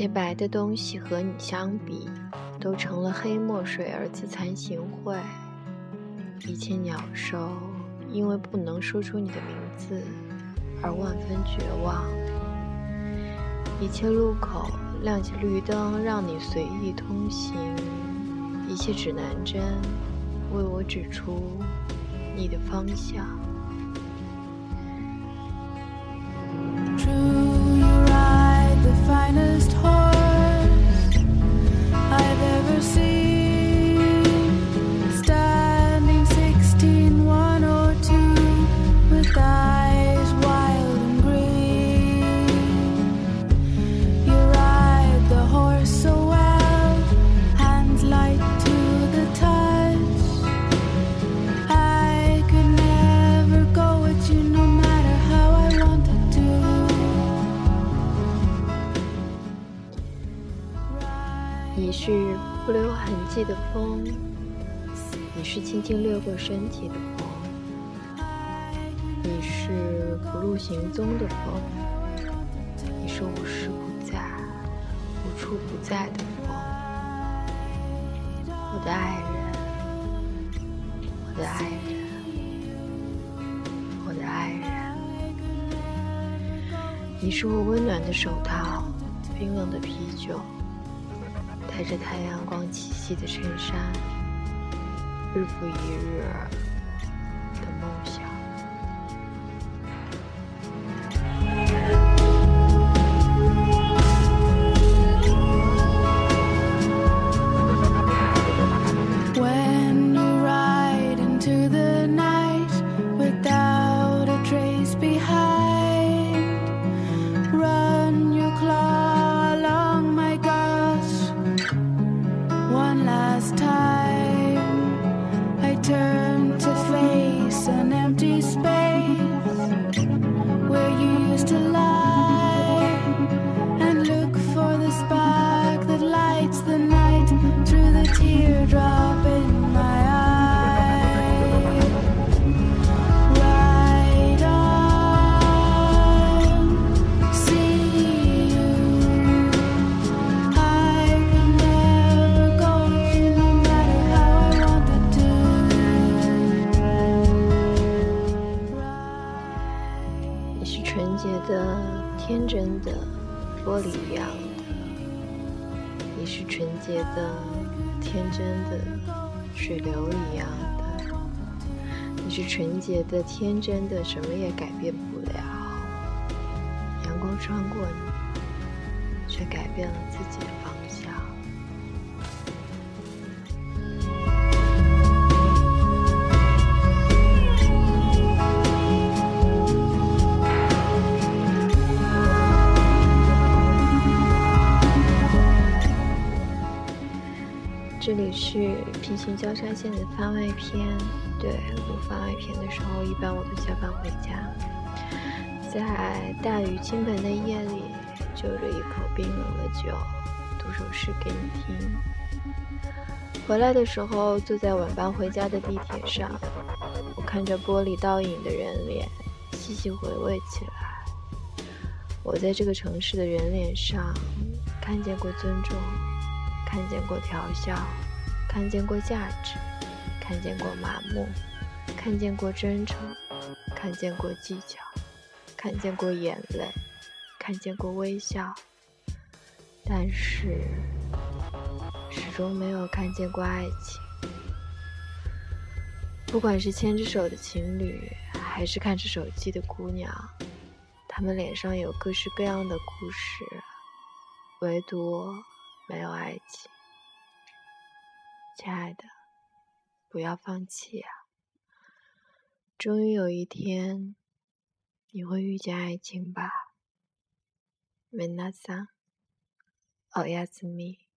切白的东西和你相比，都成了黑墨水而自惭形秽。一切鸟兽因为不能说出你的名字而万分绝望。一切路口亮起绿灯，让你随意通行。一切指南针为我指出你的方向。你是不留痕迹的风，你是轻轻掠过身体的风，你是不露行踪的风，你是无时不在、无处不在的风，我的爱人，我的爱人，我的爱人，你是我温暖的手套，冰冷的啤酒。带着太阳光气息的衬衫，日复一日的梦想。你是纯洁的天真的玻璃一样的，你是纯洁的、天真的水流一样的，你是纯洁的、天真的，什么也改变不了。阳光穿过你，却改变了自己的方这里是平行交叉线的番外篇。对，录番外篇的时候，一般我都下班回家，在大雨倾盆的夜里，就着一口冰冷的酒，读首诗给你听。回来的时候，坐在晚班回家的地铁上，我看着玻璃倒影的人脸，细细回味起来。我在这个城市的人脸上，看见过尊重。看见过调笑，看见过价值，看见过麻木，看见过真诚，看见过技巧，看见过眼泪，看见过微笑，但是始终没有看见过爱情。不管是牵着手的情侣，还是看着手机的姑娘，他们脸上有各式各样的故事，唯独。爱情，亲爱的，不要放弃啊！终于有一天，你会遇见爱情吧？美娜桑，奥亚兹米。